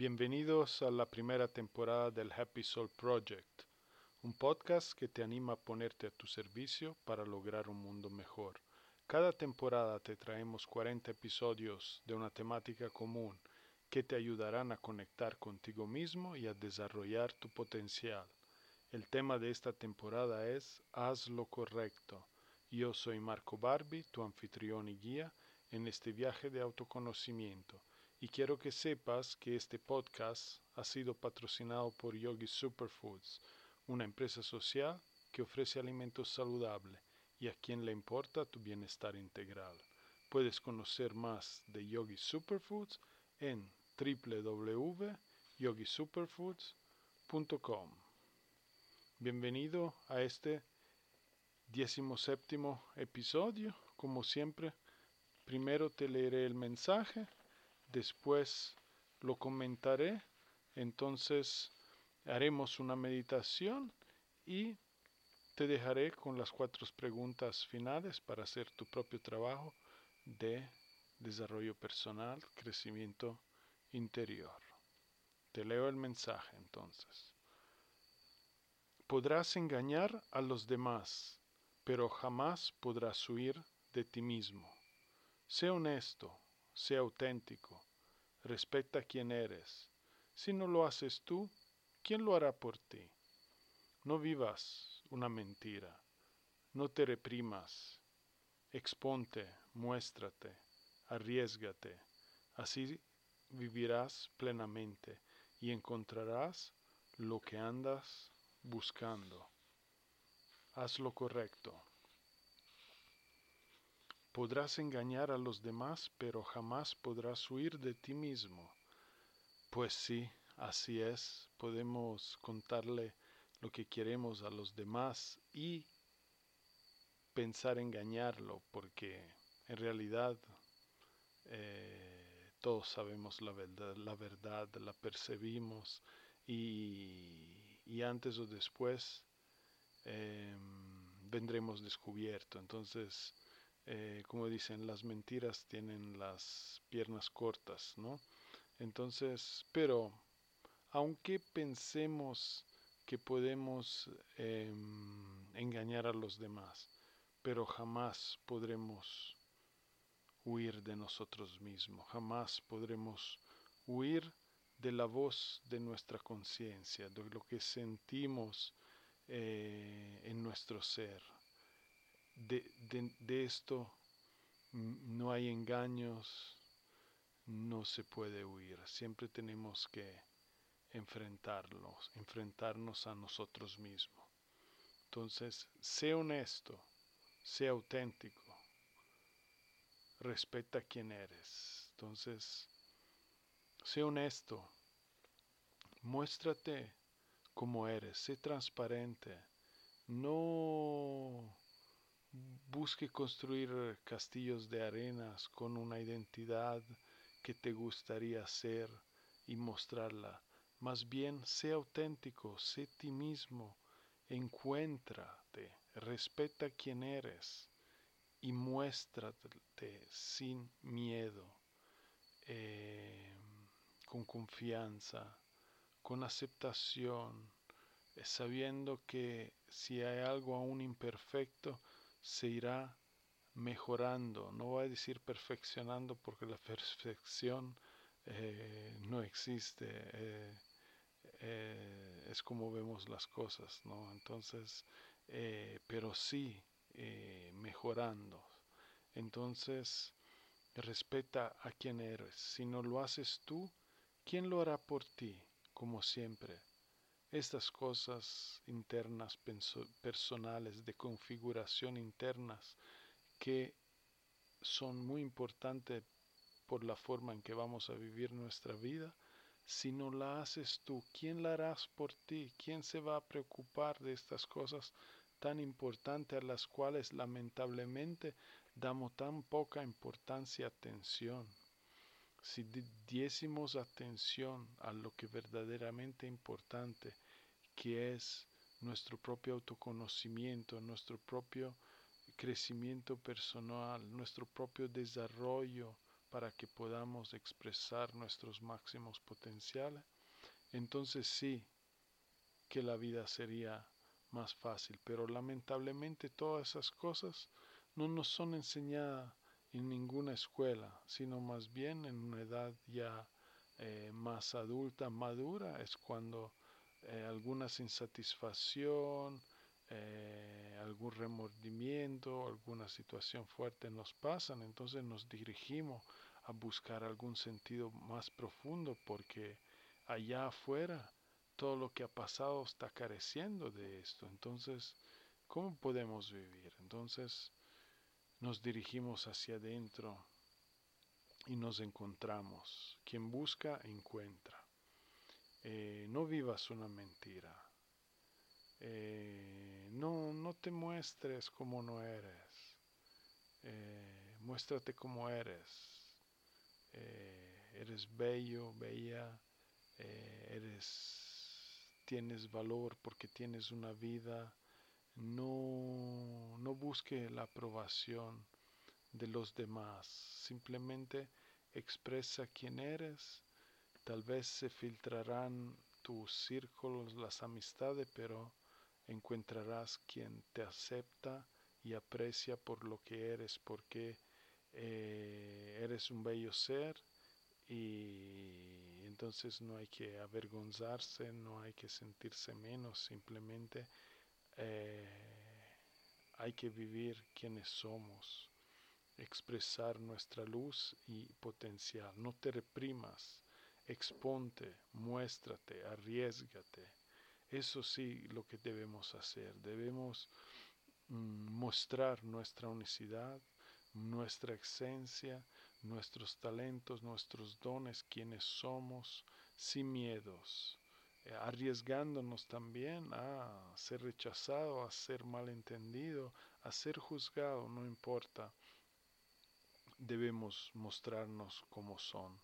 Bienvenidos a la primera temporada del Happy Soul Project, un podcast que te anima a ponerte a tu servicio para lograr un mundo mejor. Cada temporada te traemos 40 episodios de una temática común que te ayudarán a conectar contigo mismo y a desarrollar tu potencial. El tema de esta temporada es Haz lo correcto. Yo soy Marco Barbi, tu anfitrión y guía en este viaje de autoconocimiento y quiero que sepas que este podcast ha sido patrocinado por Yogi Superfoods, una empresa social que ofrece alimentos saludables y a quien le importa tu bienestar integral. Puedes conocer más de Yogi Superfoods en www.yogisuperfoods.com. Bienvenido a este 17 episodio. Como siempre, primero te leeré el mensaje después lo comentaré, entonces haremos una meditación y te dejaré con las cuatro preguntas finales para hacer tu propio trabajo de desarrollo personal, crecimiento interior. Te leo el mensaje entonces. Podrás engañar a los demás, pero jamás podrás huir de ti mismo. Sé honesto, sé auténtico, respeta quién eres. Si no lo haces tú, ¿quién lo hará por ti? No vivas una mentira, no te reprimas, exponte, muéstrate, arriesgate, así vivirás plenamente y encontrarás lo que andas buscando. Haz lo correcto. Podrás engañar a los demás, pero jamás podrás huir de ti mismo. Pues sí, así es, podemos contarle lo que queremos a los demás y pensar engañarlo, porque en realidad eh, todos sabemos la verdad, la percibimos y, y antes o después eh, vendremos descubierto. Entonces, eh, como dicen, las mentiras tienen las piernas cortas, ¿no? Entonces, pero aunque pensemos que podemos eh, engañar a los demás, pero jamás podremos huir de nosotros mismos, jamás podremos huir de la voz de nuestra conciencia, de lo que sentimos eh, en nuestro ser de, de, esto no hay engaños, no se puede huir. Siempre tenemos que enfrentarlos, enfrentarnos a nosotros mismos. Entonces, sé honesto, sé auténtico, respeta quién eres. Entonces, sé honesto, muéstrate como eres, sé transparente, no busque construir castillos de arenas con una identidad que te gustaría ser y mostrarla. Más bien, sé auténtico, sé ti mismo, encuéntrate, respeta quién eres y muéstrate sin miedo, eh, con confianza, con aceptación, eh, sabiendo que si hay algo aún imperfecto, se irá mejorando. No voy a decir perfeccionando porque la perfección eh, no existe. Eh, eh, es como vemos las cosas, ¿no? Entonces, pero sí mejorando. Entonces, respeta a quien eres. Si no lo haces tú, ¿quién lo hará por ti? Como siempre estas cosas internas personales de configuración internas que son muy importantes por la forma en que vamos a vivir nuestra vida. Si no la haces tú, ¿quién la harás por ti? ¿Quién se va a preocupar de estas cosas tan importantes a las cuales lamentablemente damos tan poca importancia, atención? Si diésemos atención a lo que verdaderamente importante, que es nuestro propio autoconocimiento, nuestro propio crecimiento personal, nuestro propio desarrollo para que podamos expresar nuestros máximos potenciales, entonces sí que la vida sería más fácil. Pero lamentablemente todas esas cosas no nos son enseñadas en ninguna escuela, sino más bien en una edad ya eh, más adulta, madura, es cuando eh, alguna insatisfacción, eh, algún remordimiento, alguna situación fuerte nos pasan, entonces nos dirigimos a buscar algún sentido más profundo porque allá afuera todo lo que ha pasado está careciendo de esto. Entonces, ¿cómo podemos vivir? Entonces, nos dirigimos hacia adentro y nos encontramos. Quien busca, encuentra. Eh, no vivas una mentira. Eh, no, no te muestres como no eres. Eh, muéstrate como eres. Eres bello, bella. Eres, tienes valor porque tienes una vida. No, no busque la aprobación de los demás. Simplemente expresa quién eres. Tal vez se filtrarán tus círculos, las amistades, pero encontrarás quien te acepta y aprecia por lo que eres, porque eh, eres un bello ser y entonces no hay que avergonzarse, no hay que sentirse menos, simplemente eh, hay que vivir quienes somos, expresar nuestra luz y potencial. No te reprimas, exponte, muéstrate, arriesgate eso sí lo que debemos hacer. Debemos mm, mostrar nuestra unicidad, nuestra esencia, nuestros talentos, nuestros dones, quienes somos, sin miedos, arriesgándonos también a ser rechazado, a ser malentendido, a ser juzgado, no importa. Debemos mostrarnos como son.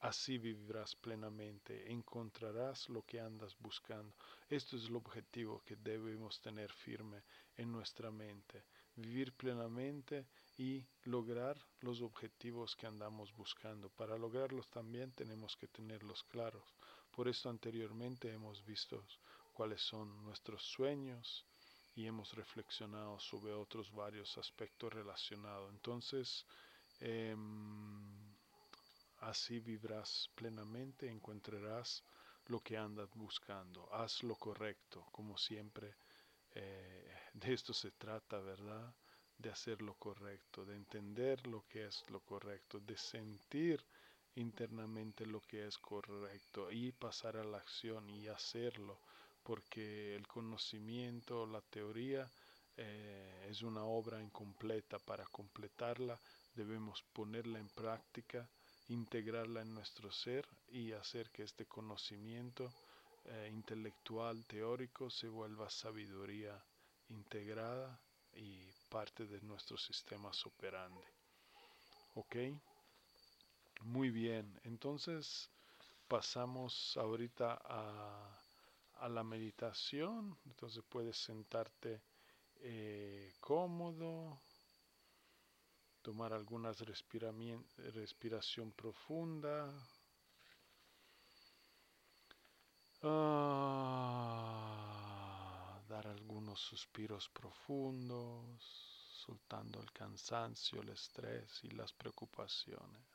Así vivirás plenamente, encontrarás lo que andas buscando. Esto es el objetivo que debemos tener firme en nuestra mente, vivir plenamente y lograr los objetivos que andamos buscando. Para lograrlos también tenemos que tenerlos claros. Por esto anteriormente hemos visto cuáles son nuestros sueños y hemos reflexionado sobre otros varios aspectos relacionados. Entonces, em, Así vivrás plenamente, encontrarás lo que andas buscando. Haz lo correcto, como siempre. Eh, de esto se trata, ¿verdad? De hacer lo correcto, de entender lo que es lo correcto, de sentir internamente lo que es correcto y pasar a la acción y hacerlo, porque el conocimiento, la teoría, eh, es una obra incompleta. Para completarla debemos ponerla en práctica integrarla en nuestro ser y hacer que este conocimiento eh, intelectual, teórico, se vuelva sabiduría integrada y parte de nuestro sistema operandi. ¿Ok? Muy bien, entonces pasamos ahorita a, a la meditación, entonces puedes sentarte eh, cómodo, tomar algunas respiración profunda. Ah, dar algunos suspiros profundos, soltando el cansancio, el estrés y las preocupaciones.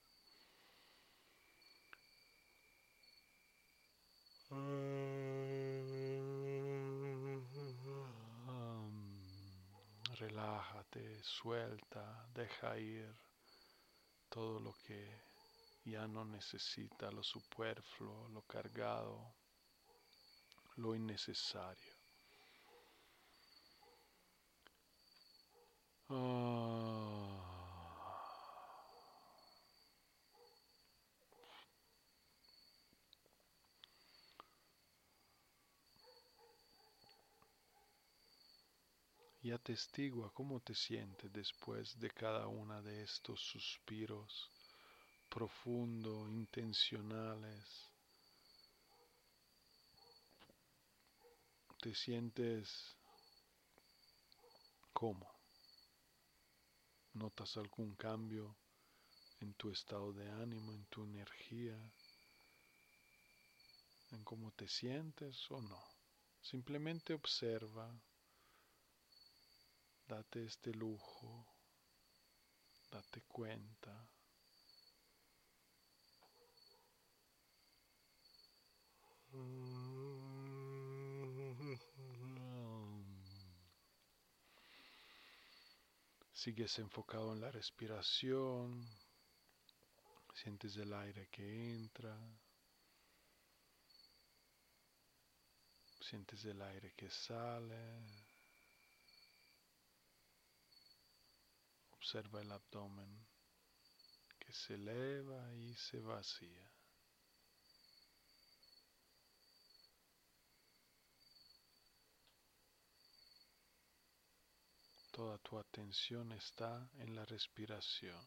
Relájate, suelta, deja ir todo lo que ya no necesita, lo superfluo, lo cargado, lo innecesario. Ah. Y atestigua cómo te sientes después de cada una de estos suspiros profundo, intencionales. Te sientes cómo. ¿Notas algún cambio en tu estado de ánimo, en tu energía, en cómo te sientes o no? Simplemente observa, date este lujo, date cuenta. Sigues enfocado en la respiración, sientes el aire que entra, sientes el aire que sale, observa el abdomen que se eleva y se vacía. Toda tu atención está en la respiración.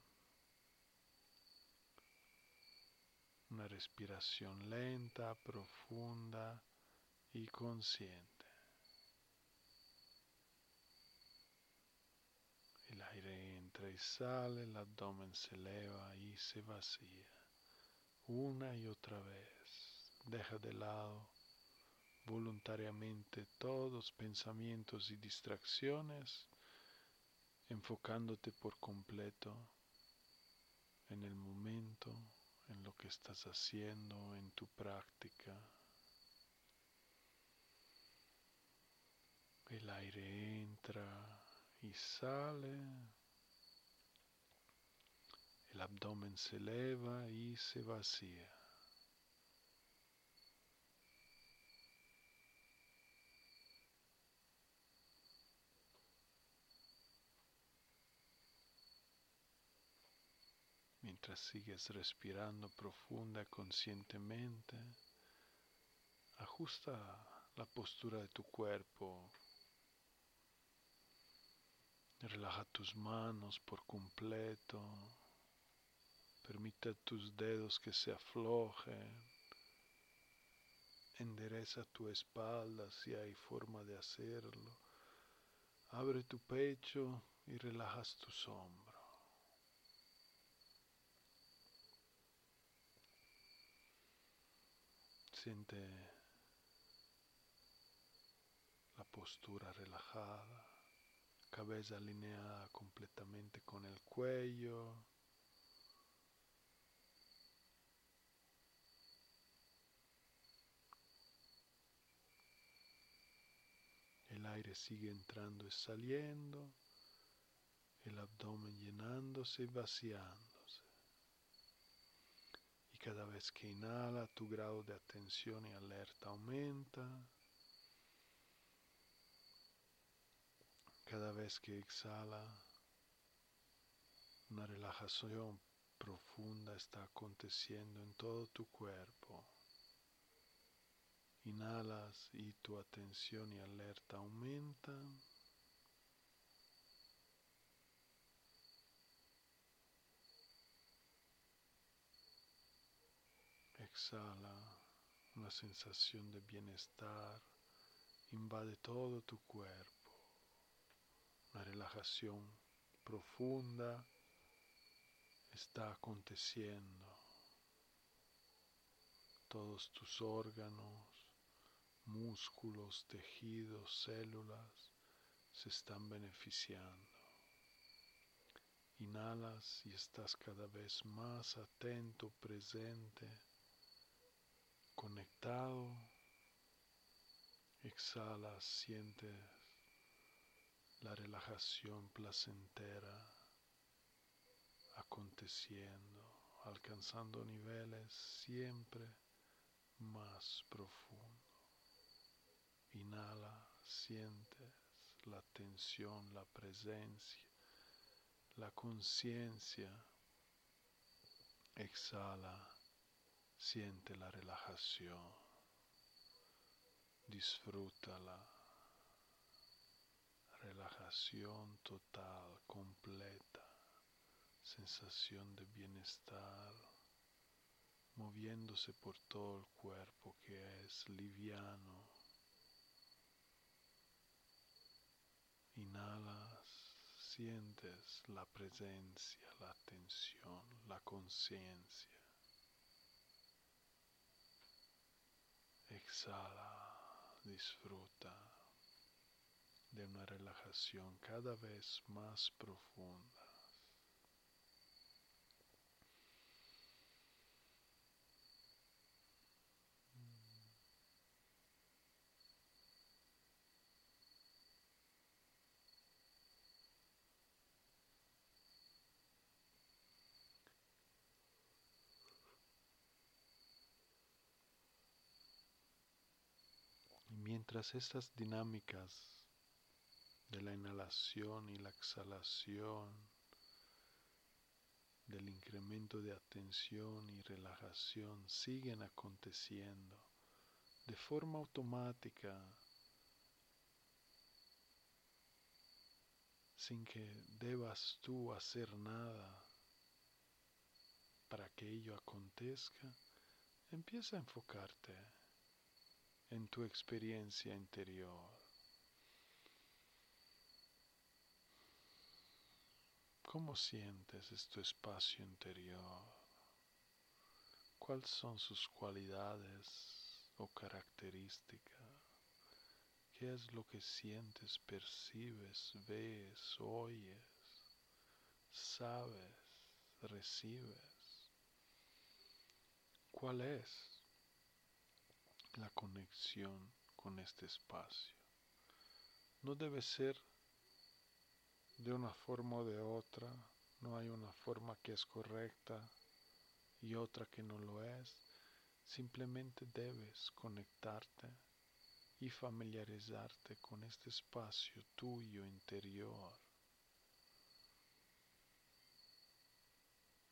Una respiración lenta, profunda y consciente. El aire y sale, el abdomen se eleva y se vacía. Una y otra vez. Deja de lado voluntariamente todos pensamientos y distracciones enfocándote por completo en el momento, en lo que estás haciendo, en tu práctica. El aire entra y sale. El abdomen se eleva y se vacía. Mientras sigues respirando profunda conscientemente, ajusta la postura de tu cuerpo. Relaja tus manos por completo. Permite tus dedos que se aflojen. Endereza tu espalda si hay forma de hacerlo. Abre tu pecho y relajas tus hombros. Siente la postura relajada, cabeza alineada completamente con el cuello. Aire sigue entrando y saliendo, el abdomen llenándose y vaciando. Cada vez que inhala, tu grado de atención y alerta aumenta. Cada vez que exhala, una relajación profunda está aconteciendo en todo tu cuerpo. Inhalas y tu atención y alerta aumentan. exhala, una sensación de bienestar invade todo tu cuerpo, una relajación profunda está aconteciendo. Todos tus órganos, músculos, tejidos, células se están beneficiando. Inhalas y estás cada vez más atento, presente conectado. Exhala, sientes la relajación placentera aconteciendo, alcanzando niveles siempre más profundos. Inhala, sientes la tensión, la presencia, la conciencia. Exhala Siente la relajación, disfrútala, relajación total, completa, sensación de bienestar, moviéndose por todo el cuerpo que es liviano. Inhalas, sientes la presencia, la atención, la conciencia. Exhala, disfruta de una relajación cada vez más profunda. Y mientras estas dinámicas de la inhalación y la exhalación, del incremento de atención y relajación siguen aconteciendo de forma automática, sin que debas tú hacer nada para que ello acontezca, empieza a enfocarte en tu experiencia interior. ¿Cómo sientes este espacio interior? ¿Cuáles son sus cualidades o características? ¿Qué es lo que sientes, percibes, ves, oyes, sabes, recibes? ¿Cuál es la conexión con este espacio? No debe ser de una forma o de otra, no hay una forma que es correcta y otra que no lo es, simplemente debes conectarte y familiarizarte con este espacio tuyo interior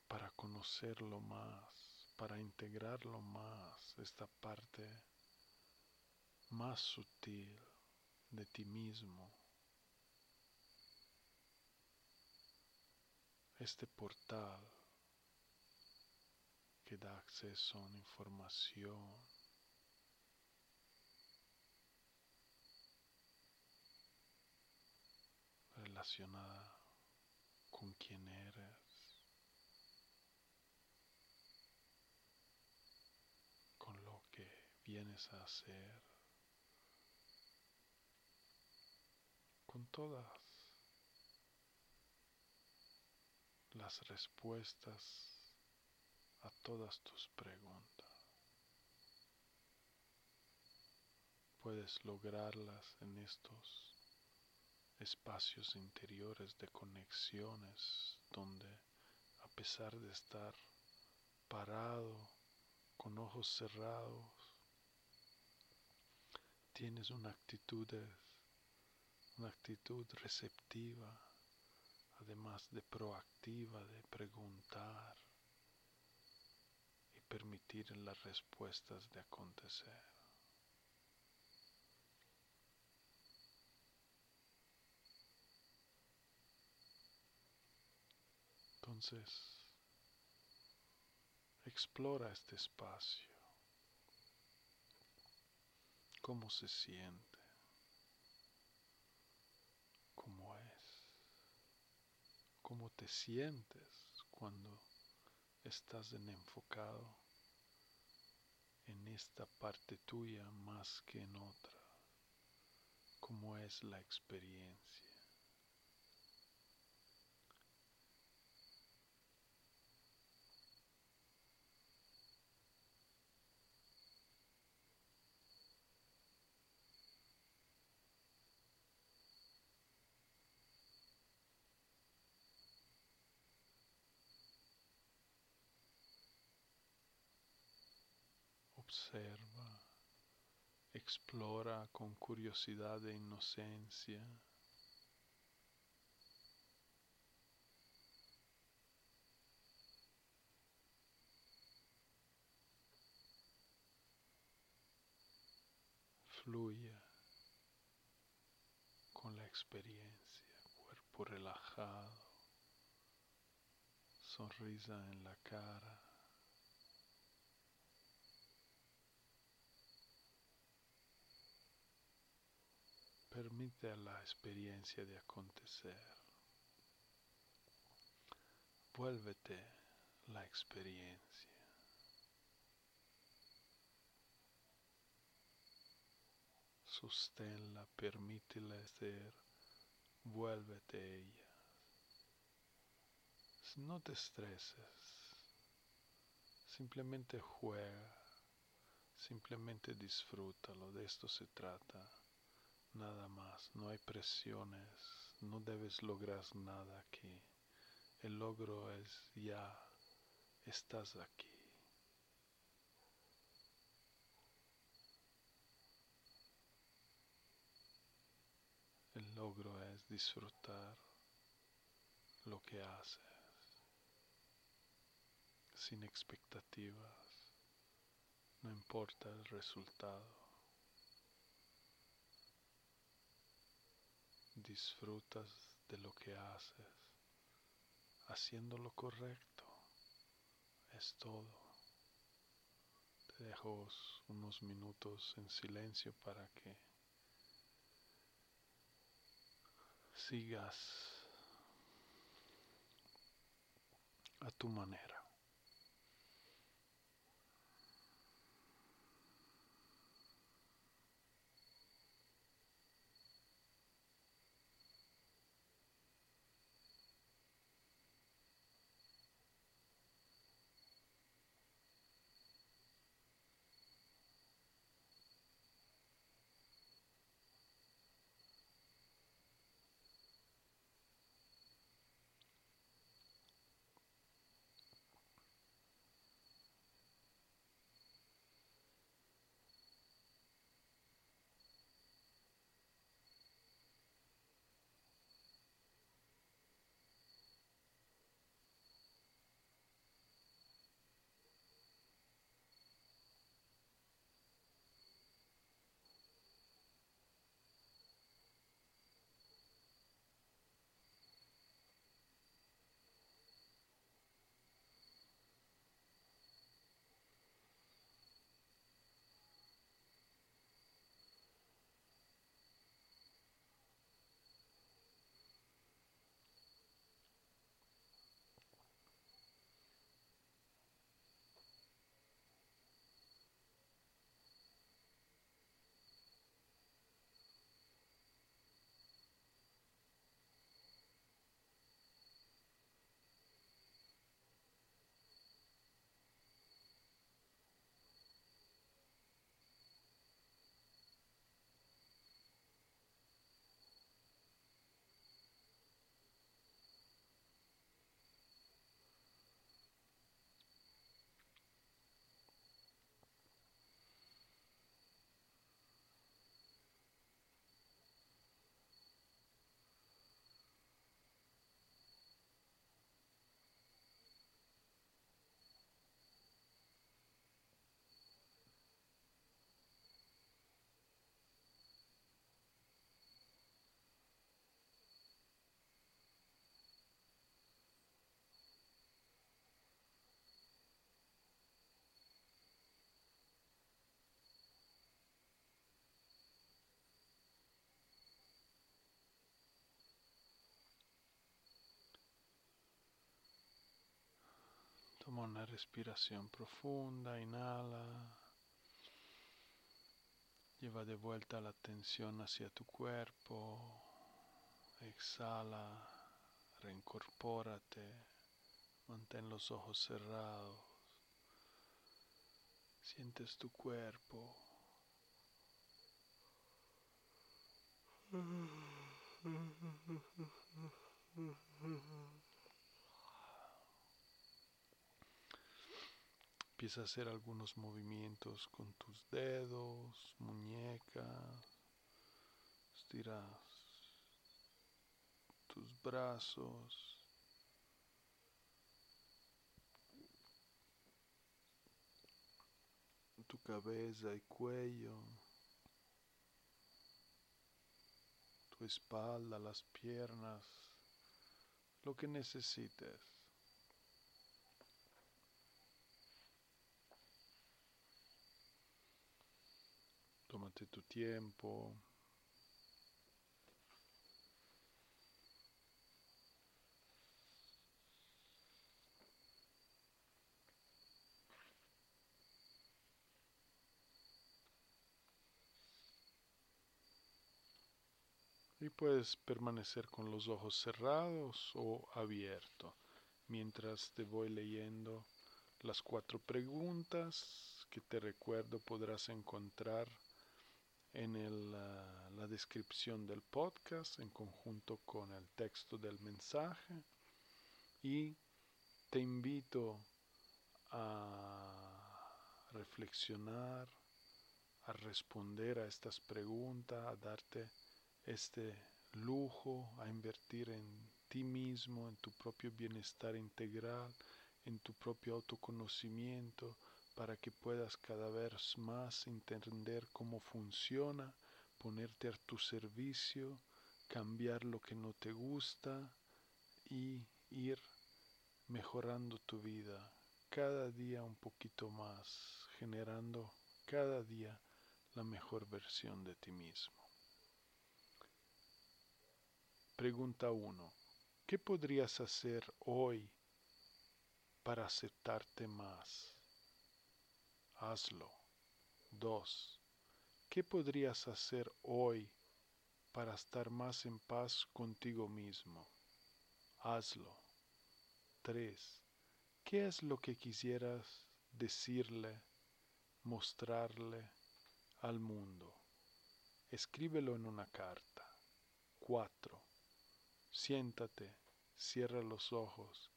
para conocerlo más, para integrarlo más, esta parte más sutil de ti mismo. Este portal que da acceso a una información relacionada con quién eres, con lo que vienes a hacer, con todas las respuestas a todas tus preguntas. Puedes lograrlas en estos espacios interiores de conexiones donde a pesar de estar parado con ojos cerrados, tienes una actitud, una actitud receptiva además de proactiva, de preguntar y permitir las respuestas de acontecer. Entonces, explora este espacio, cómo se siente. Cómo te sientes cuando estás en enfocado en esta parte tuya más que en otra, cómo es la experiencia. Observa, explora con curiosidad e inocencia. Fluya con la experiencia, cuerpo relajado, sonrisa en la cara. Permite a la experiencia de acontecer. Vuélvete la experiencia. Sosténla, permítela ser, vuélvete ella. No te estreses, simplemente juega, simplemente disfrútalo, de esto se trata, nada más, no hay presiones, no debes lograr nada aquí, el logro es ya, estás aquí. El logro es disfrutar lo que haces sin expectativas, no importa el resultado. Disfrutas de lo que haces, haciendo lo correcto, es todo. Te dejo unos minutos en silencio para que sigas a tu manera. Toma una respiración profunda, inhala. Lleva de vuelta la atención hacia tu cuerpo. Exhala, reincorpórate. Mantén los ojos cerrados. Sientes tu cuerpo. Empieza a hacer algunos movimientos con tus dedos, muñecas. Estiras tus brazos. Tu cabeza y cuello. tu espalda, las piernas, lo que necesites. Tómate tu tiempo. Y puedes permanecer con los ojos cerrados o abiertos mientras te voy leyendo las cuatro preguntas que te recuerdo podrás encontrar en la descripción del podcast en conjunto con el texto del mensaje. Y te invito a reflexionar, a responder a estas preguntas, a darte este lujo, a invertir en ti mismo, en tu propio bienestar integral, en tu propio autoconocimiento, para que puedas cada vez más entender cómo funciona, ponerte a tu servicio, cambiar lo que no te gusta y ir mejorando tu vida cada día un poquito más, generando cada día la mejor versión de ti mismo. Pregunta 1. ¿Qué podrías hacer hoy para aceptarte más? Hazlo. 2. ¿Qué podrías hacer hoy para estar más en paz contigo mismo? Hazlo. 3. ¿Qué es lo que quisieras decirle, mostrarle al mundo? Escríbelo en una carta. 4. Siéntate, cierra los ojos,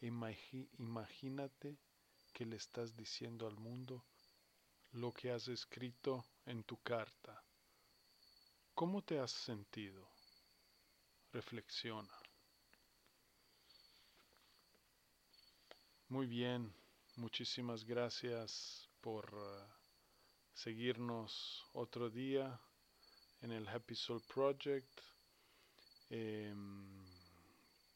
imagínate le estás diciendo al mundo lo que has escrito en tu carta. ¿Cómo te has sentido? Reflexiona. Muy bien, muchísimas gracias por uh, seguirnos otro día en el Happy Soul Project. Em,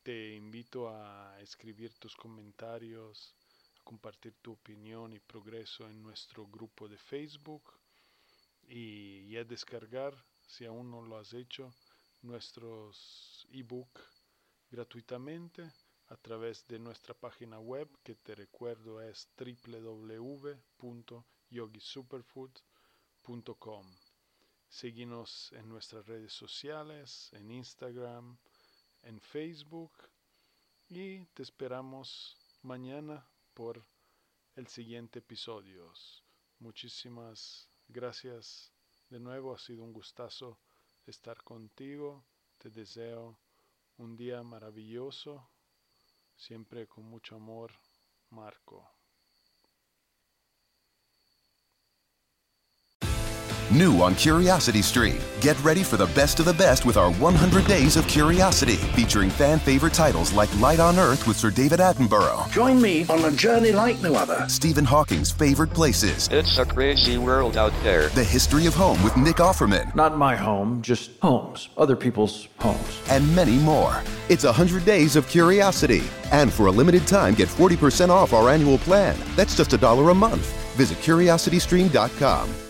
te invito a escribir tus comentarios, compartir tu opinión y progreso en nuestro grupo de Facebook y, a descargar, si aún no lo has hecho, nuestros ebook gratuitamente a través de nuestra página web que te recuerdo es www.yogisuperfood.com. Síguenos en nuestras redes sociales, en Instagram, en Facebook y te esperamos mañana por el siguiente episodio. Muchísimas gracias de nuevo, ha sido un gustazo estar contigo. Te deseo un día maravilloso, siempre con mucho amor, Marco. New on Curiosity Stream. Get ready for the best of the best with our 100 Days of Curiosity, featuring fan favorite titles like Light on Earth with Sir David Attenborough. Join me on a journey like no other. Stephen Hawking's favorite places. It's a crazy world out there. The History of Home with Nick Offerman. Not my home, just homes, other people's homes. And many more. It's 100 Days of Curiosity. And for a limited time, get 40% off our annual plan. That's just a dollar a month. Visit curiositystream.com.